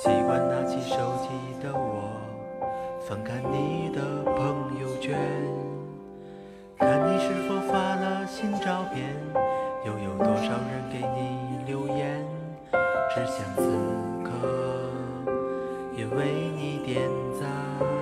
习惯拿起手机的我翻看你的朋友圈看你是否发了新照片又有多少人给你留言只想此刻也为你点赞。